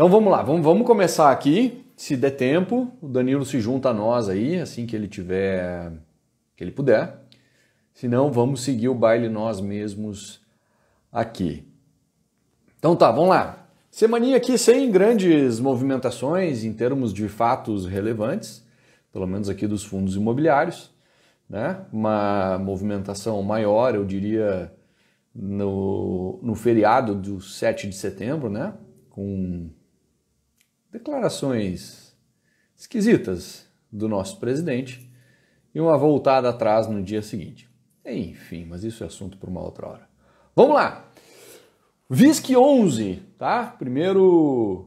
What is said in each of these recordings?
Então vamos lá, vamos, vamos começar aqui. Se der tempo, o Danilo se junta a nós aí, assim que ele tiver, que ele puder. Se não, vamos seguir o baile nós mesmos aqui. Então tá, vamos lá. Semaninha aqui sem grandes movimentações em termos de fatos relevantes, pelo menos aqui dos fundos imobiliários, né? Uma movimentação maior, eu diria, no, no feriado do 7 de setembro, né? Com declarações esquisitas do nosso presidente e uma voltada atrás no dia seguinte. Enfim, mas isso é assunto para uma outra hora. Vamos lá! VISC 11, tá? Primeiro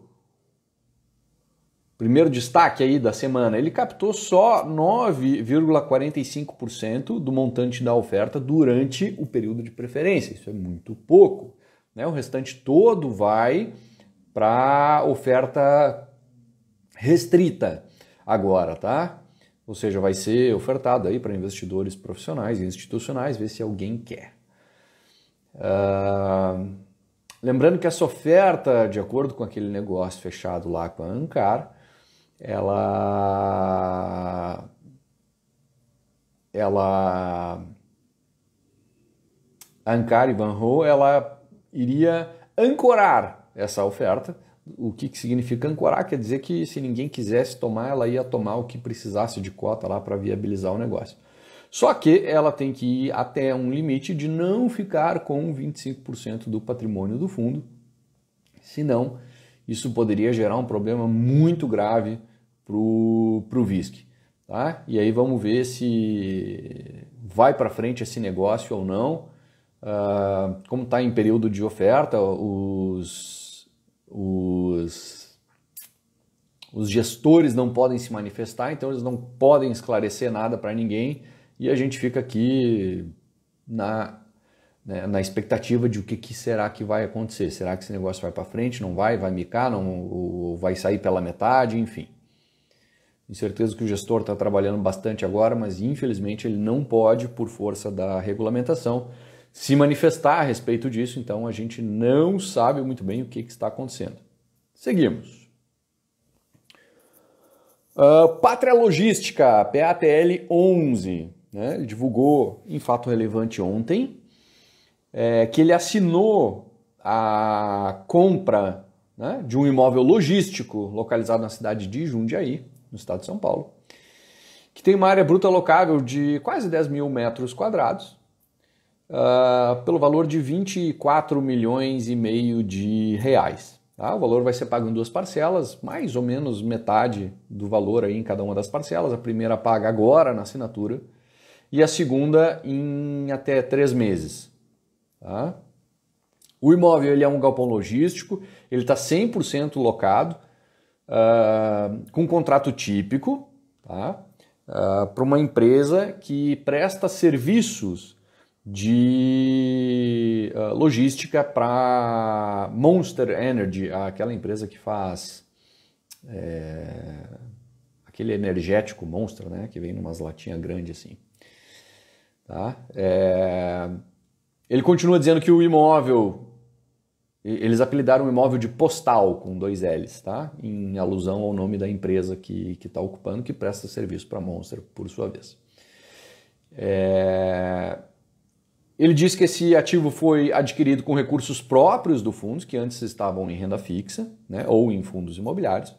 primeiro destaque aí da semana, ele captou só 9,45% do montante da oferta durante o período de preferência. Isso é muito pouco. Né? O restante todo vai para oferta restrita agora, tá? Ou seja, vai ser ofertado aí para investidores profissionais e institucionais, ver se alguém quer. Uh, lembrando que essa oferta, de acordo com aquele negócio fechado lá com a Ancar, ela ela Ancar e Van Ho, ela iria ancorar essa oferta o que, que significa ancorar? Quer dizer que se ninguém quisesse tomar, ela ia tomar o que precisasse de cota lá para viabilizar o negócio. Só que ela tem que ir até um limite de não ficar com 25% do patrimônio do fundo, senão isso poderia gerar um problema muito grave para o VISC. Tá? E aí vamos ver se vai para frente esse negócio ou não. Uh, como está em período de oferta, os os, os gestores não podem se manifestar, então eles não podem esclarecer nada para ninguém e a gente fica aqui na, né, na expectativa de o que, que, será que vai acontecer. Será que esse negócio vai para frente, não vai, vai micar, não, vai sair pela metade, enfim. Tenho certeza que o gestor está trabalhando bastante agora, mas infelizmente ele não pode, por força da regulamentação, se manifestar a respeito disso, então a gente não sabe muito bem o que, que está acontecendo. Seguimos. Uh, Pátria Logística, PATL 11, né? ele divulgou em fato relevante ontem é, que ele assinou a compra né, de um imóvel logístico localizado na cidade de Jundiaí, no estado de São Paulo, que tem uma área bruta locável de quase 10 mil metros quadrados, uh, pelo valor de 24 milhões e meio de reais. Tá? O valor vai ser pago em duas parcelas, mais ou menos metade do valor aí em cada uma das parcelas. A primeira paga agora na assinatura e a segunda em até três meses. Tá? O imóvel ele é um galpão logístico, ele está 100% locado, uh, com contrato típico, tá? Uh, para uma empresa que presta serviços de uh, logística para Monster Energy, aquela empresa que faz é, aquele energético Monster, né, que vem numas latinhas grandes assim. Tá? É, ele continua dizendo que o imóvel, eles apelidaram o imóvel de postal com dois L's, tá? em alusão ao nome da empresa que está ocupando, que presta serviço para Monster, por sua vez. É, ele diz que esse ativo foi adquirido com recursos próprios do fundo, que antes estavam em renda fixa né, ou em fundos imobiliários,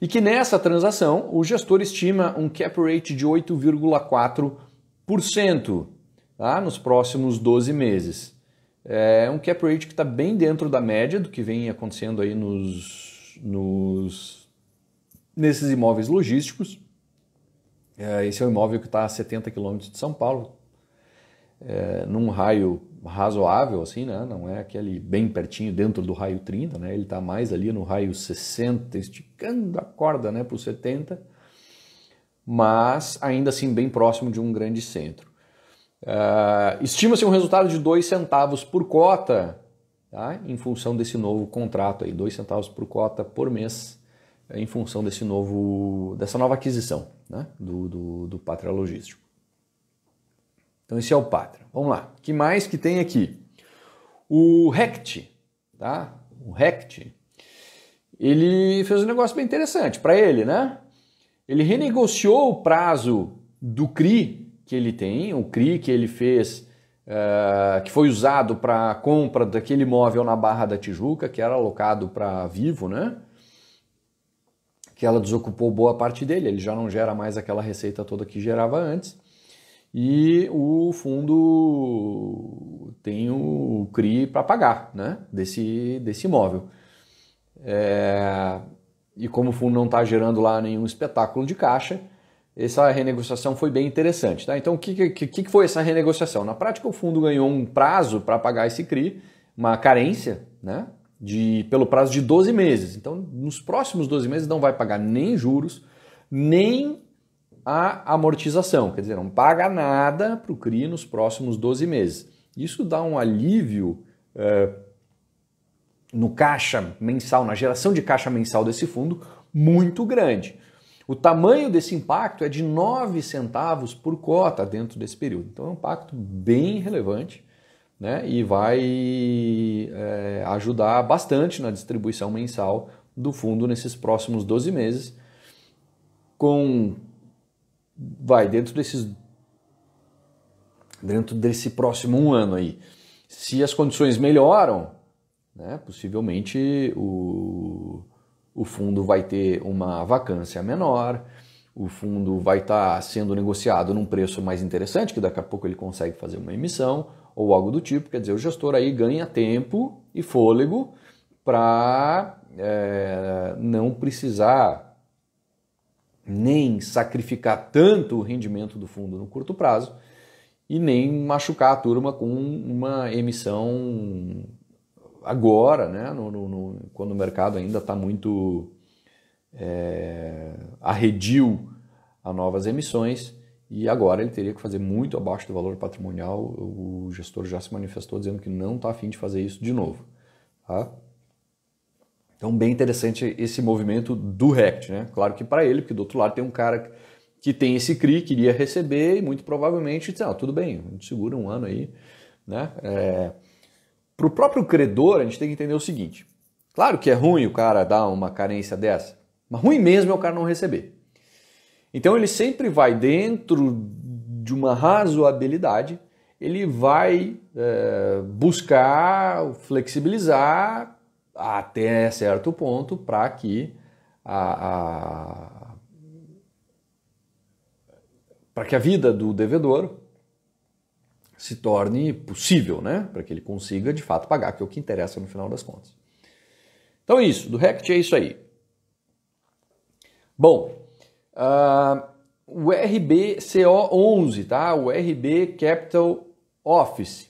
e que nessa transação o gestor estima um cap rate de 8,4% tá, nos próximos 12 meses. É um cap rate que está bem dentro da média do que vem acontecendo aí nos, nos nesses imóveis logísticos. É, esse é um imóvel que está a 70 quilômetros de São Paulo, é, num raio razoável, assim, né? Não é aquele bem pertinho dentro do raio 30, né? Ele está mais ali no raio 60, esticando a corda, né, para o 70, mas ainda assim bem próximo de um grande centro. Uh, Estima-se um resultado de 2 centavos por cota, tá? em função desse novo contrato aí, 2 centavos por cota por mês, em função desse novo, dessa nova aquisição né? do, do, do Pátria Logístico. Então esse é o Pátria. Vamos lá. Que mais que tem aqui? O RECT, tá? O RECT, ele fez um negócio bem interessante para ele, né? Ele renegociou o prazo do CRI que ele tem, o CRI que ele fez, uh, que foi usado para a compra daquele imóvel na Barra da Tijuca, que era alocado para Vivo, né? Que ela desocupou boa parte dele, ele já não gera mais aquela receita toda que gerava antes. E o fundo tem o CRI para pagar né, desse, desse imóvel. É, e como o fundo não está gerando lá nenhum espetáculo de caixa, essa renegociação foi bem interessante. Tá? Então, o que, que, que foi essa renegociação? Na prática, o fundo ganhou um prazo para pagar esse CRI, uma carência, né? De, pelo prazo de 12 meses. Então, nos próximos 12 meses não vai pagar nem juros, nem a amortização, quer dizer, não paga nada para o CRI nos próximos 12 meses. Isso dá um alívio é, no caixa mensal, na geração de caixa mensal desse fundo, muito grande. O tamanho desse impacto é de 9 centavos por cota dentro desse período. Então é um impacto bem relevante né? e vai é, ajudar bastante na distribuição mensal do fundo nesses próximos 12 meses, com vai dentro desses dentro desse próximo um ano aí. Se as condições melhoram, né, possivelmente o, o fundo vai ter uma vacância menor, o fundo vai estar tá sendo negociado num preço mais interessante, que daqui a pouco ele consegue fazer uma emissão ou algo do tipo. Quer dizer, o gestor aí ganha tempo e fôlego para é, não precisar nem sacrificar tanto o rendimento do fundo no curto prazo e nem machucar a turma com uma emissão agora, né, no, no, no quando o mercado ainda está muito é, arredio a novas emissões e agora ele teria que fazer muito abaixo do valor patrimonial. O gestor já se manifestou dizendo que não está afim de fazer isso de novo. Tá? Então, bem interessante esse movimento do RECT, né? Claro que para ele, porque do outro lado tem um cara que tem esse CRI, queria receber e muito provavelmente ah, tudo bem, a gente segura um ano aí, né? É... Para o próprio credor, a gente tem que entender o seguinte, claro que é ruim o cara dar uma carência dessa, mas ruim mesmo é o cara não receber. Então ele sempre vai dentro de uma razoabilidade, ele vai é, buscar flexibilizar até certo ponto para que a, a para que a vida do devedor se torne possível, né? Para que ele consiga de fato pagar, que é o que interessa no final das contas. Então, isso, do RECT é isso aí. Bom, uh, o RBCO11, tá? O RB Capital Office.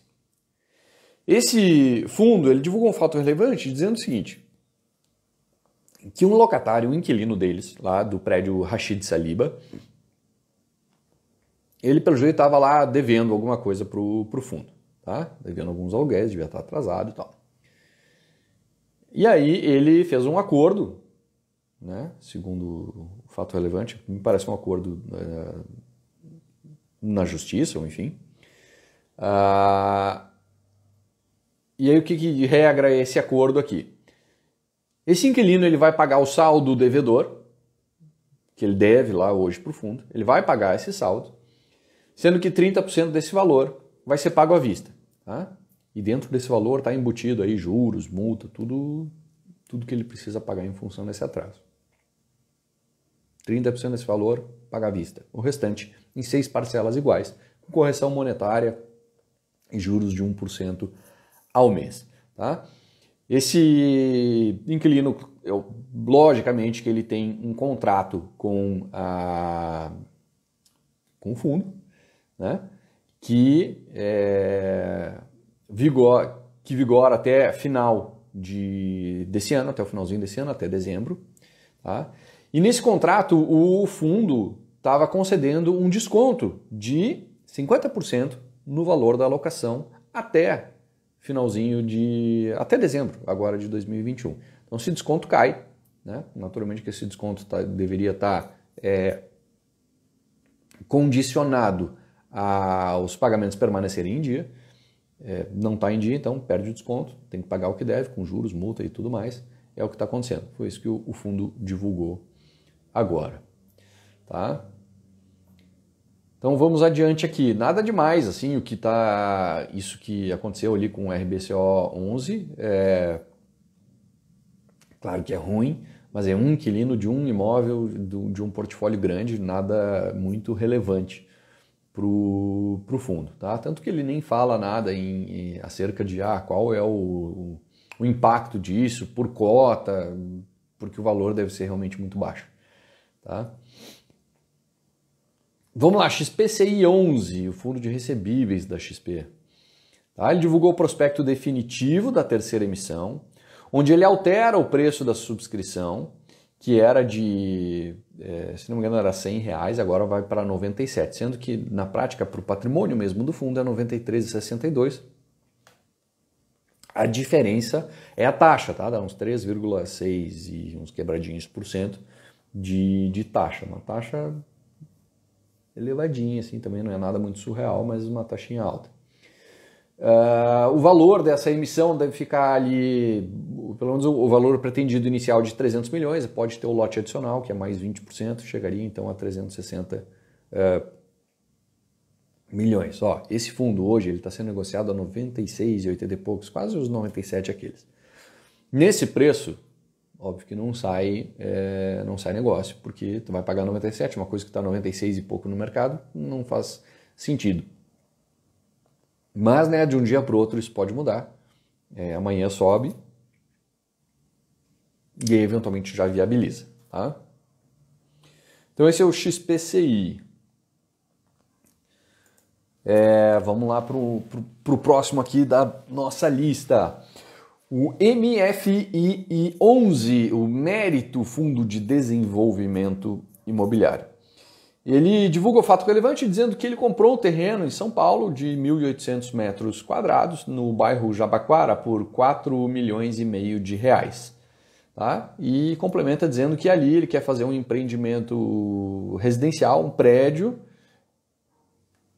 Esse fundo ele divulgou um fato relevante dizendo o seguinte: que um locatário, um inquilino deles, lá do prédio Rashid Saliba, ele pelo jeito estava lá devendo alguma coisa para o fundo, tá? Devendo alguns aluguéis, devia estar atrasado e tal. E aí ele fez um acordo, né? Segundo o fato relevante, me parece um acordo é, na justiça, ou enfim. Uh, e aí o que, que regra é esse acordo aqui? Esse inquilino ele vai pagar o saldo do devedor, que ele deve lá hoje para o fundo, ele vai pagar esse saldo, sendo que 30% desse valor vai ser pago à vista. Tá? E dentro desse valor está embutido aí juros, multa, tudo, tudo que ele precisa pagar em função desse atraso. 30% desse valor paga à vista. O restante em seis parcelas iguais, com correção monetária e juros de 1% ao mês. Tá? Esse inquilino, eu, logicamente que ele tem um contrato com, a, com o fundo, né? que, é, vigor, que vigora até final de, desse ano, até o finalzinho desse ano, até dezembro. Tá? E nesse contrato, o fundo estava concedendo um desconto de 50% no valor da alocação até finalzinho de. até dezembro agora de 2021. Então, se desconto cai, né? naturalmente que esse desconto tá, deveria estar tá, é, condicionado aos pagamentos permanecerem em dia. É, não está em dia, então perde o desconto, tem que pagar o que deve, com juros, multa e tudo mais. É o que está acontecendo. Foi isso que o fundo divulgou agora. Tá? Então vamos adiante aqui. Nada demais, assim, o que tá. Isso que aconteceu ali com o RBCO 11. É... Claro que é ruim, mas é um inquilino de um imóvel, de um portfólio grande, nada muito relevante para o fundo. Tá? Tanto que ele nem fala nada em, em acerca de ah, qual é o, o impacto disso por cota, porque o valor deve ser realmente muito baixo. Tá? Vamos lá, XPCI 11, o fundo de recebíveis da XP. Tá? Ele divulgou o prospecto definitivo da terceira emissão, onde ele altera o preço da subscrição, que era de, é, se não me engano, era 100 reais, agora vai para 97, sendo que na prática, para o patrimônio mesmo do fundo, é 93,62. A diferença é a taxa, tá? Dá uns 3,6 e uns quebradinhos por cento de, de taxa. Uma taxa elevadinha, assim, também não é nada muito surreal, mas uma taxinha alta. Uh, o valor dessa emissão deve ficar ali, pelo menos o, valor pretendido inicial de 300 milhões, pode ter o lote adicional, que é mais 20%, chegaria então a 360 uh, ah, milhões. Ó, esse fundo hoje está sendo negociado a 96,80 e poucos, quase os 97 aqueles. Nesse preço, óbvio que não sai, é, não sai negócio, porque tu vai pagar 97, uma coisa que está 96 e pouco no mercado, não faz sentido. Mas né, de um dia para o outro isso pode mudar. É, amanhã sobe e aí, eventualmente já viabiliza. Tá? Então esse é o XPCI. É, vamos lá para o próximo aqui da nossa lista. O MFII 11, o Mérito Fundo de Desenvolvimento Imobiliário. Ele divulga o fato relevante dizendo que ele comprou um terreno em São Paulo de 1.800 metros quadrados no bairro Jabaquara por 4 milhões e meio de reais. Tá? E complementa dizendo que ali ele quer fazer um empreendimento residencial, um prédio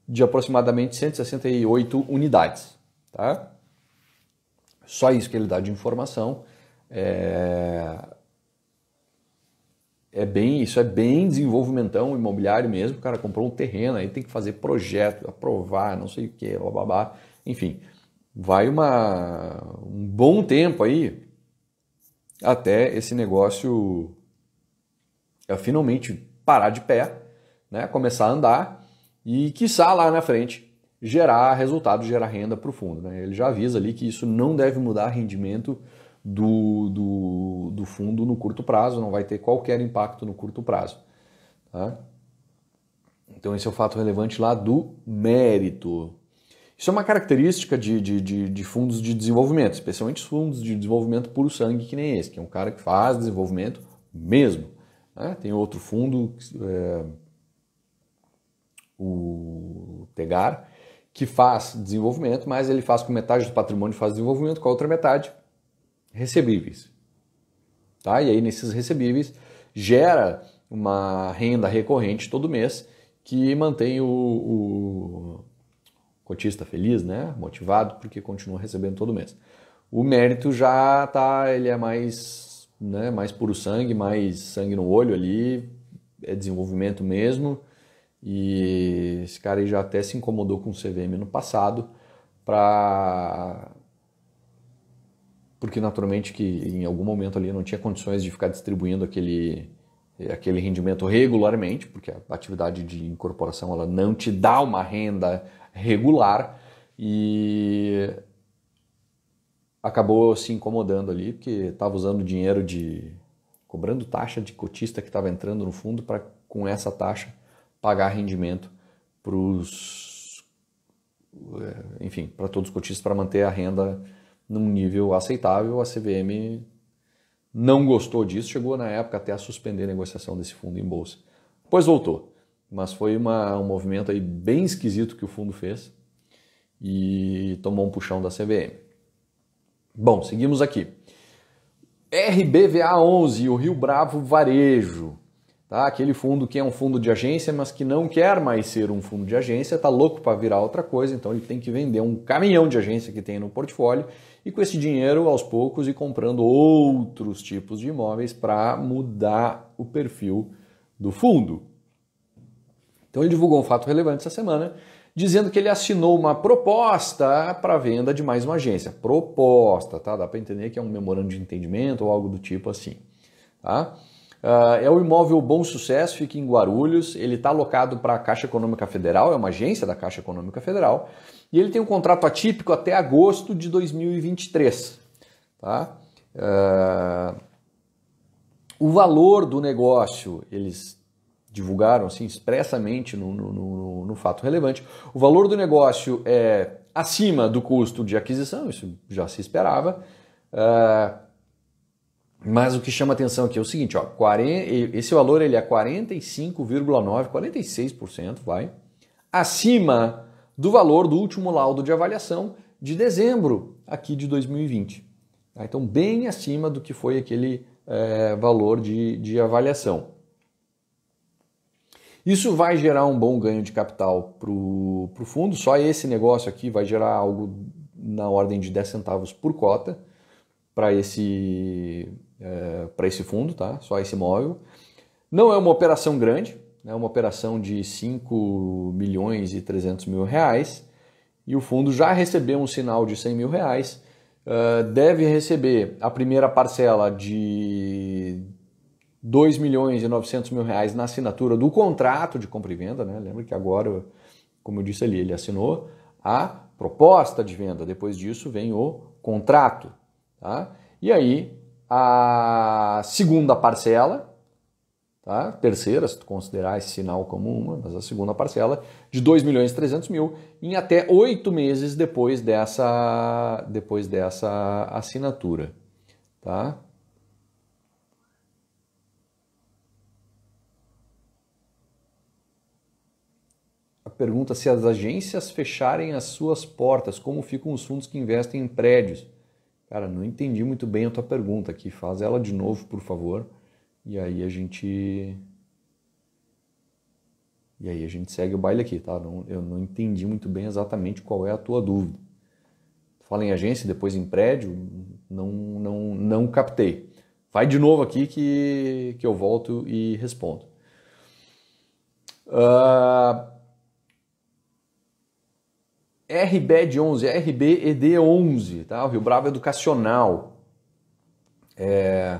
de aproximadamente 168 unidades. Tá? Só isso que ele dá de informação. É, é bem, isso é bem desenvolvimentão imobiliário mesmo. O cara comprou um terreno, aí tem que fazer projeto, aprovar, não sei o que, blá. Enfim, vai uma, um bom tempo aí até esse negócio é, finalmente parar de pé, né, começar a andar e, quiçá, lá na frente, gerar resultado, gerar renda para o fundo. Né? Ele já avisa ali que isso não deve mudar rendimento do, do, do, fundo no curto prazo, não vai ter qualquer impacto no curto prazo. Tá? Então esse é o fato relevante lá do mérito. Isso é uma característica de, de, de, de fundos de desenvolvimento, especialmente os fundos de desenvolvimento puro sangue que nem esse, que é um cara que faz desenvolvimento mesmo. Né? Tem outro fundo, é, o Tegar, que faz desenvolvimento, mas ele faz com metade do patrimônio faz desenvolvimento, com a outra metade recebíveis. Tá? E aí nesses recebíveis gera uma renda recorrente todo mês que mantém o, o cotista feliz, né? motivado, porque continua recebendo todo mês. O mérito já tá, ele é mais, né, mais puro sangue, mais sangue no olho ali, é desenvolvimento mesmo e esse cara já até se incomodou com o CVM no passado para porque naturalmente que em algum momento ali não tinha condições de ficar distribuindo aquele aquele rendimento regularmente, porque a atividade de incorporação ela não te dá uma renda regular e acabou se incomodando ali porque estava usando dinheiro de cobrando taxa de cotista que estava entrando no fundo para com essa taxa pagar rendimento para os, é, enfim, para todos os cotistas para manter a renda num nível aceitável. A CVM não gostou disso, chegou na época até a suspender a negociação desse fundo em bolsa. Depois voltou, mas foi uma, um movimento aí bem esquisito que o fundo fez e tomou um puxão da CVM. Bom, seguimos aqui. RBVA 11, o Rio Bravo Varejo. Tá? Aquele fundo que é um fundo de agência, mas que não quer mais ser um fundo de agência, está louco para virar outra coisa, então ele tem que vender um caminhão de agência que tem no portfólio e com esse dinheiro, aos poucos, ir comprando outros tipos de imóveis para mudar o perfil do fundo. Então ele divulgou um fato relevante essa semana, dizendo que ele assinou uma proposta para venda de mais uma agência. Proposta, tá? Dá para entender que é um memorando de entendimento ou algo do tipo assim, tá? Uh, é o imóvel Bom Sucesso, fica em Guarulhos. Ele está alocado para a Caixa Econômica Federal, é uma agência da Caixa Econômica Federal. E ele tem um contrato atípico até agosto de 2023. Tá? Uh, o valor do negócio, eles divulgaram assim, expressamente no, no, no, no fato relevante. O valor do negócio é acima do custo de aquisição, isso já se esperava. Uh, mas o que chama atenção aqui é o seguinte, ó, 40, esse valor ele é 45,9, 46%, vai, acima do valor do último laudo de avaliação de dezembro aqui de 2020. Tá? Então, bem acima do que foi aquele é, valor de, de avaliação. Isso vai gerar um bom ganho de capital para o fundo, só esse negócio aqui vai gerar algo na ordem de 10 centavos por cota para esse é, para esse fundo, tá? Só esse imóvel. Não é uma operação grande, é uma operação de 5 milhões e 300 mil reais e o fundo já recebeu um sinal de 100 mil reais. Uh, deve receber a primeira parcela de 2 milhões e 900 mil reais na assinatura do contrato de compra e venda. Né? Lembra que agora, como eu disse ali, ele assinou a proposta de venda. Depois disso vem o contrato. Tá? E aí a segunda parcela, tá? terceira, se tu considerar esse sinal como uma, mas a segunda parcela, de 2 milhões e 300 mil, em até oito meses depois dessa, depois dessa assinatura. Tá? A pergunta se as agências fecharem as suas portas, como ficam os fundos que investem em prédios? Cara, não entendi muito bem a tua pergunta aqui. Faz ela de novo, por favor. E aí a gente. E aí a gente segue o baile aqui, tá? Não, eu não entendi muito bem exatamente qual é a tua dúvida. Fala em agência, depois em prédio, não, não, não captei. Vai de novo aqui que, que eu volto e respondo. Uh, RBED11, RBED11, tá? o Rio Bravo Educacional. É,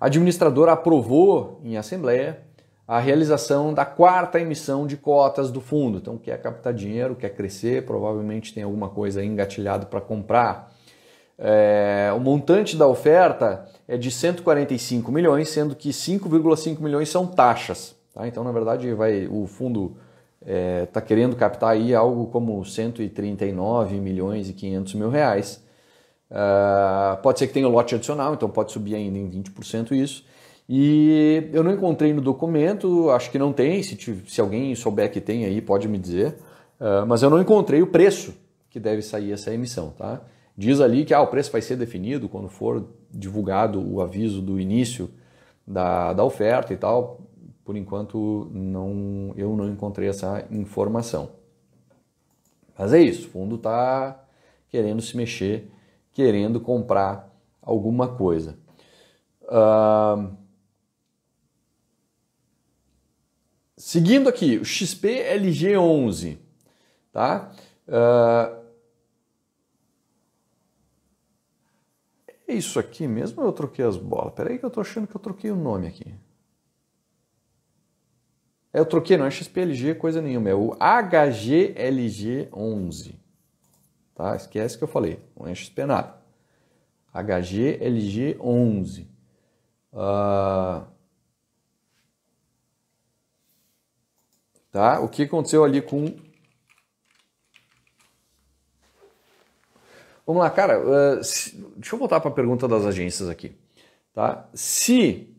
a administradora aprovou em assembleia a realização da quarta emissão de cotas do fundo. Então, quer captar dinheiro, quer crescer, provavelmente tem alguma coisa engatilhada para comprar. É, o montante da oferta é de 145 milhões, sendo que 5,5 milhões são taxas. Tá? Então, na verdade, vai o fundo está é, tá querendo captar aí algo como 139 milhões e 500 mil reais. Uh, pode ser que tenha lote adicional, então pode subir ainda em 20% isso. E eu não encontrei no documento, acho que não tem, se, se alguém souber que tem aí pode me dizer, uh, mas eu não encontrei o preço que deve sair essa emissão. Tá? Diz ali que ah, o preço vai ser definido quando for divulgado o aviso do início da, da oferta e tal por enquanto não, eu não encontrei essa informação. Mas é isso, o fundo está querendo se mexer, querendo comprar alguma coisa. Uh, seguindo aqui, o XPLG11, tá? Uh, é isso aqui mesmo ou eu troquei as bolas? Peraí que eu tô achando que eu troquei o nome aqui. Eu troquei, não é XPLG coisa nenhuma, é o HGLG11. Tá? Esquece que eu falei, não é XP nada. HGLG11. Uh... Tá? O que aconteceu ali com. Vamos lá, cara. Uh, se... Deixa eu voltar para a pergunta das agências aqui. Tá? Se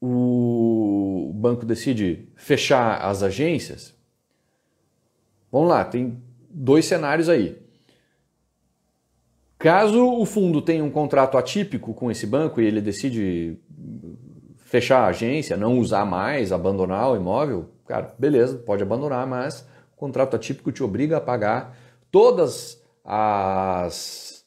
o banco decide fechar as agências, vamos lá, tem dois cenários aí. Caso o fundo tenha um contrato atípico com esse banco e ele decide fechar a agência, não usar mais, abandonar o imóvel, cara, beleza, pode abandonar, mas o contrato atípico te obriga a pagar todas as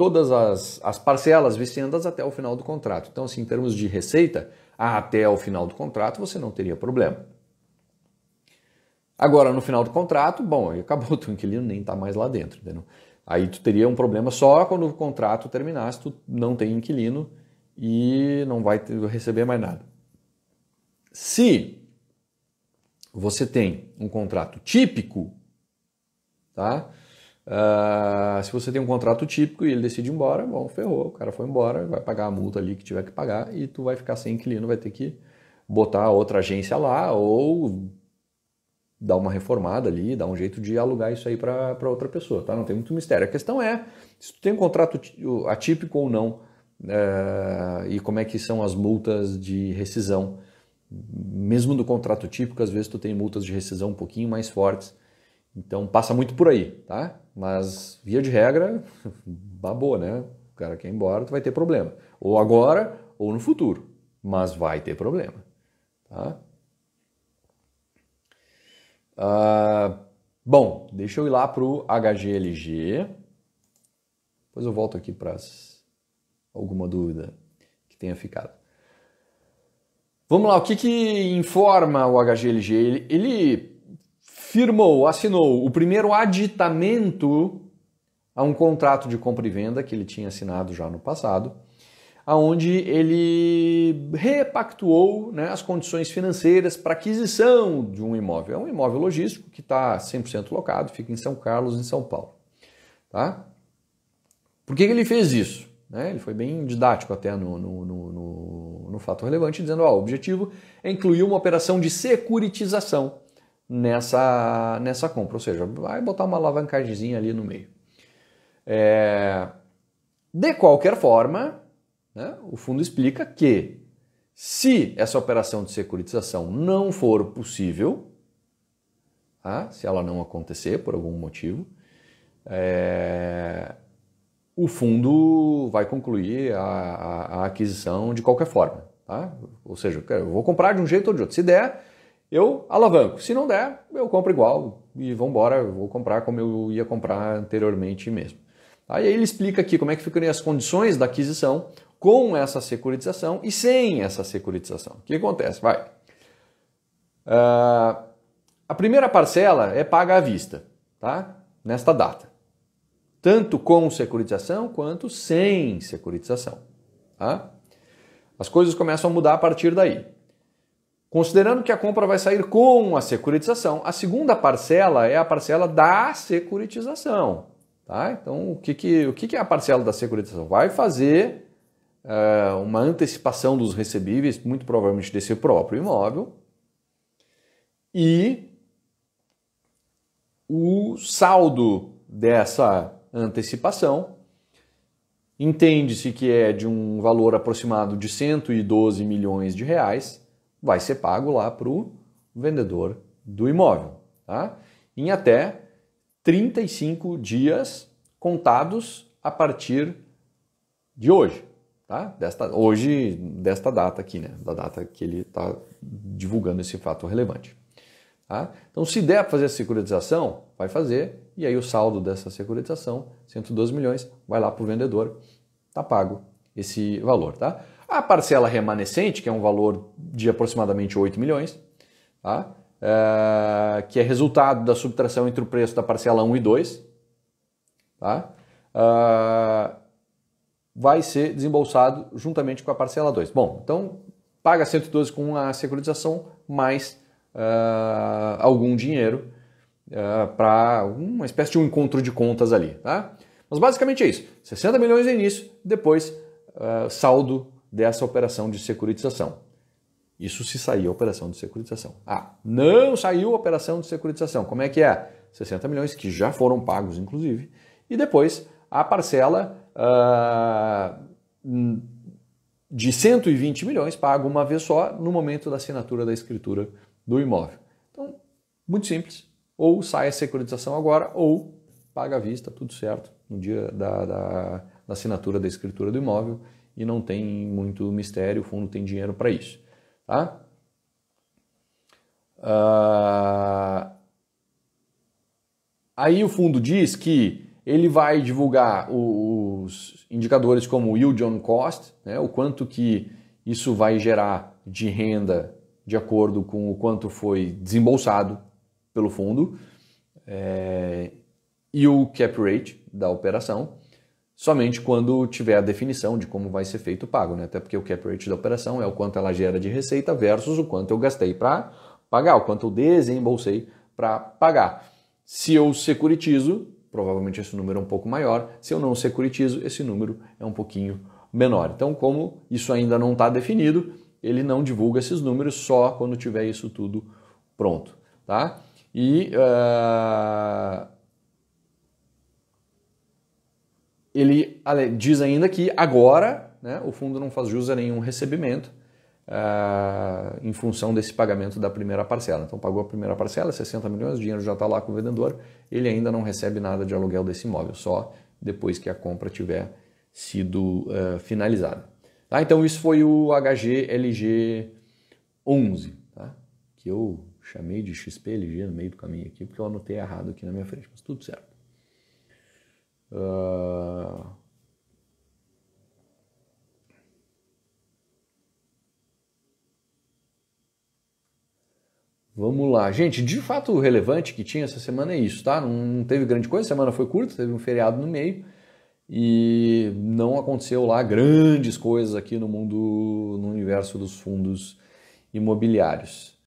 todas as, as parcelas viciandas até o final do contrato. Então, assim, em termos de receita, até o final do contrato você não teria problema. Agora, no final do contrato, bom, acabou, o inquilino nem está mais lá dentro, entendeu? Aí tu teria um problema só quando o contrato terminasse, tu não tem inquilino e não vai receber mais nada. Se você tem um contrato típico, tá? Uh, se você tem um contrato típico e ele decide ir embora, bom, ferrou, o cara foi embora, vai pagar a multa ali que tiver que pagar e tu vai ficar sem inquilino, vai ter que botar outra agência lá ou dar uma reformada ali, dar um jeito de alugar isso aí para outra pessoa, tá? Não tem muito mistério. A questão é se tu tem um contrato atípico ou não uh, e como é que são as multas de rescisão. Mesmo no contrato típico, às vezes tu tem multas de rescisão um pouquinho mais fortes então passa muito por aí, tá? Mas via de regra, babou, né? O cara quer ir embora, tu vai ter problema. Ou agora, ou no futuro. Mas vai ter problema, tá? Ah, bom, deixa eu ir lá para o HGLG. Depois eu volto aqui para alguma dúvida que tenha ficado. Vamos lá, o que, que informa o HGLG? Ele, ele firmou, assinou o primeiro aditamento a um contrato de compra e venda que ele tinha assinado já no passado, aonde ele repactuou né, as condições financeiras para aquisição de um imóvel. É um imóvel logístico que está 100% locado, fica em São Carlos, em São Paulo. Tá? Por que, que ele fez isso? Né? Ele foi bem didático até no, no, no, no fato relevante, dizendo que o objetivo é incluir uma operação de securitização nessa, nessa compra. Ou seja, vai botar uma alavancagemzinha ali no meio. É, de qualquer forma, né, o fundo explica que se essa operação de securitização não for possível, tá, se ela não acontecer por algum motivo, é, o fundo vai concluir a, a, a, aquisição de qualquer forma. Tá? Ou seja, eu vou comprar de um jeito ou de outro. Se der, eu alavanco. Se não der, eu compro igual e vamos embora, vou comprar como eu ia comprar anteriormente mesmo. Aí ele explica aqui como é que ficam as condições da aquisição com essa securitização e sem essa securitização. O que acontece? Vai. Uh, a primeira parcela é paga à vista, tá? Nesta data. Tanto com securitização quanto sem securitização. Tá? As coisas começam a mudar a partir daí. Considerando que a compra vai sair com a securitização, a segunda parcela é a parcela da securitização. Tá? Então, o, que, que, o que, que é a parcela da securitização? Vai fazer uh, uma antecipação dos recebíveis, muito provavelmente desse próprio imóvel, e o saldo dessa antecipação entende-se que é de um valor aproximado de 112 milhões de reais vai ser pago lá para o vendedor do imóvel, tá? em até 35 dias contados a partir de hoje. Tá? Desta, hoje, desta data aqui, né? da data que ele está divulgando esse fato relevante. Tá? Então, se der para fazer a securitização, vai fazer, e aí o saldo dessa securitização, 112 milhões, vai lá para o vendedor, está pago esse valor. Tá? A parcela remanescente, que é um valor de aproximadamente 8 milhões, tá? É, que é resultado da subtração entre o preço da parcela 1 e 2, tá? É, vai ser desembolsado juntamente com a parcela 2. Bom, então paga 112 com a securitização mais é, algum dinheiro é, para uma espécie de um encontro de contas ali. Tá? Mas basicamente é isso: 60 milhões no início, depois é, saldo dessa operação de securitização. Isso se sair a operação de securitização. Ah, não saiu a operação de securitização. Como é que é? 60 milhões que já foram pagos, inclusive, e depois a parcela uh, de 120 milhões paga uma vez só no momento da assinatura da escritura do imóvel. Então, muito simples. Ou sai a securitização agora, ou paga à vista, tudo certo, no dia da, da, da assinatura da escritura do imóvel e não tem muito mistério, o fundo tem dinheiro para isso. Tá? Uh... Aí o fundo diz que ele vai divulgar os indicadores como yield on cost, né, o quanto que isso vai gerar de renda de acordo com o quanto foi desembolsado pelo fundo, é, e o cap rate da operação, somente quando tiver a definição de como vai ser feito o pago, né? até porque o cap rate da operação é o quanto ela gera de receita versus o quanto eu gastei para pagar, o quanto eu desembolsei para pagar. Se eu securitizo, provavelmente esse número é um pouco maior. Se eu não securitizo, esse número é um pouquinho menor. Então, como isso ainda não está definido, ele não divulga esses números só quando tiver isso tudo pronto. Tá? E uh, ele diz ainda que agora né, o fundo não faz jus a nenhum recebimento uh, em função desse pagamento da primeira parcela. Então pagou a primeira parcela, 60 milhões, o dinheiro já está lá com o vendedor, ele ainda não recebe nada de aluguel desse imóvel, só depois que a compra tiver sido uh, finalizada. Tá? Então isso foi o HGLG 11, tá? que eu chamei de XPLG no meio do caminho aqui, porque eu anotei errado aqui na minha frente, mas tudo certo. Uh... Vamos lá. Gente, de fato o relevante que tinha essa semana é isso, tá? Não teve grande coisa, a semana foi curta, teve um feriado no meio e não aconteceu lá grandes coisas aqui no mundo, no universo dos fundos imobiliários.